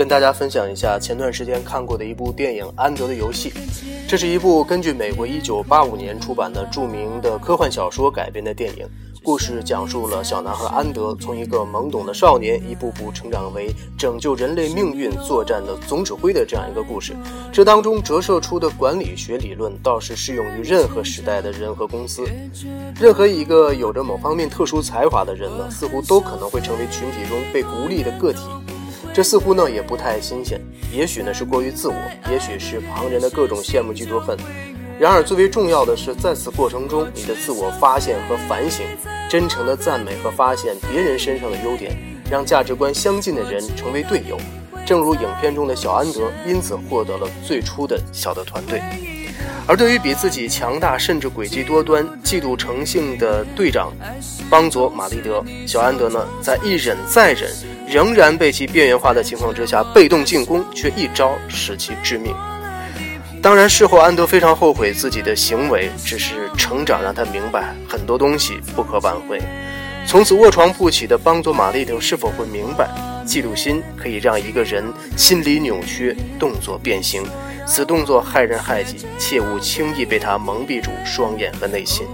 跟大家分享一下前段时间看过的一部电影《安德的游戏》，这是一部根据美国1985年出版的著名的科幻小说改编的电影。故事讲述了小男孩安德从一个懵懂的少年，一步步成长为拯救人类命运作战的总指挥的这样一个故事。这当中折射出的管理学理论，倒是适用于任何时代的人和公司。任何一个有着某方面特殊才华的人呢，似乎都可能会成为群体中被孤立的个体。这似乎呢也不太新鲜，也许呢是过于自我，也许是旁人的各种羡慕嫉妒恨。然而最为重要的是，在此过程中，你的自我发现和反省，真诚的赞美和发现别人身上的优点，让价值观相近的人成为队友。正如影片中的小安德，因此获得了最初的小的团队。而对于比自己强大甚至诡计多端、嫉妒成性的队长邦佐马利德，小安德呢，在一忍再忍。仍然被其边缘化的情况之下，被动进攻却一招使其致命。当然，事后安德非常后悔自己的行为，只是成长让他明白很多东西不可挽回。从此卧床不起的邦佐马利特是否会明白，嫉妒心可以让一个人心理扭曲，动作变形，此动作害人害己，切勿轻易被他蒙蔽住双眼和内心。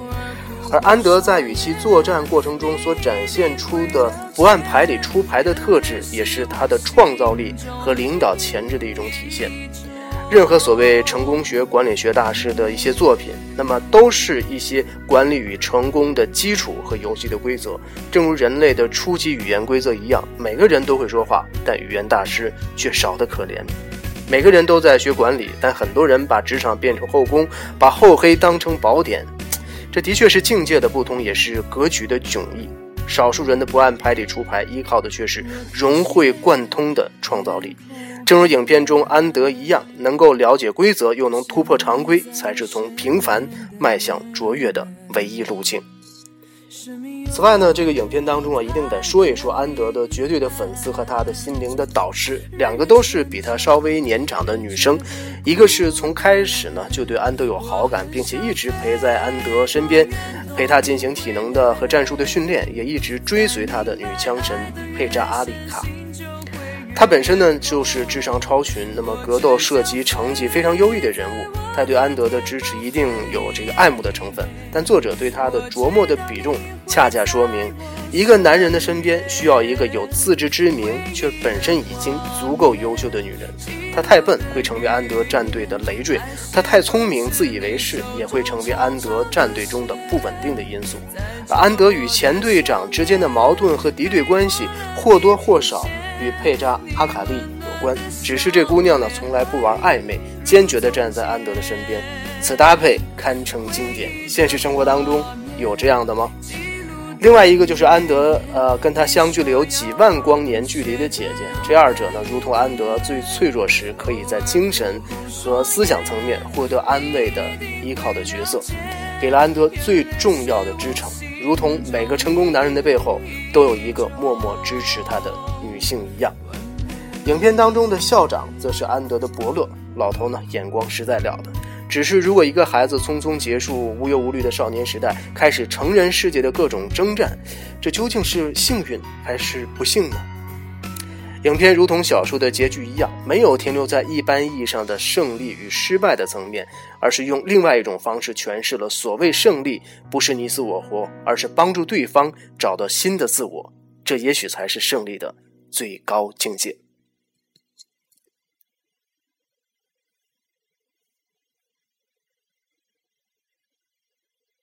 而安德在与其作战过程中所展现出的不按牌理出牌的特质，也是他的创造力和领导潜质的一种体现。任何所谓成功学、管理学大师的一些作品，那么都是一些管理与成功的基础和游戏的规则。正如人类的初级语言规则一样，每个人都会说话，但语言大师却少得可怜。每个人都在学管理，但很多人把职场变成后宫，把厚黑当成宝典。这的确是境界的不同，也是格局的迥异。少数人的不按牌理出牌，依靠的却是融会贯通的创造力。正如影片中安德一样，能够了解规则又能突破常规，才是从平凡迈向卓越的唯一路径。此外呢，这个影片当中啊，一定得说一说安德的绝对的粉丝和他的心灵的导师，两个都是比他稍微年长的女生，一个是从开始呢就对安德有好感，并且一直陪在安德身边，陪他进行体能的和战术的训练，也一直追随他的女枪神佩扎阿里卡。他本身呢就是智商超群，那么格斗射击成绩非常优异的人物。他对安德的支持一定有这个爱慕的成分，但作者对他的琢磨的比重，恰恰说明，一个男人的身边需要一个有自知之明却本身已经足够优秀的女人。他太笨会成为安德战队的累赘，他太聪明自以为是也会成为安德战队中的不稳定的因素。安德与前队长之间的矛盾和敌对关系或多或少。与佩扎阿卡丽有关，只是这姑娘呢从来不玩暧昧，坚决地站在安德的身边，此搭配堪称经典。现实生活当中有这样的吗？另外一个就是安德，呃，跟他相距了有几万光年距离的姐姐，这二者呢，如同安德最脆弱时可以在精神和思想层面获得安慰的依靠的角色，给了安德最重要的支撑。如同每个成功男人的背后都有一个默默支持他的女性一样，影片当中的校长则是安德的伯乐。老头呢，眼光实在了得。只是如果一个孩子匆匆结束无忧无虑的少年时代，开始成人世界的各种征战，这究竟是幸运还是不幸呢？影片如同小说的结局一样，没有停留在一般意义上的胜利与失败的层面，而是用另外一种方式诠释了所谓胜利不是你死我活，而是帮助对方找到新的自我。这也许才是胜利的最高境界。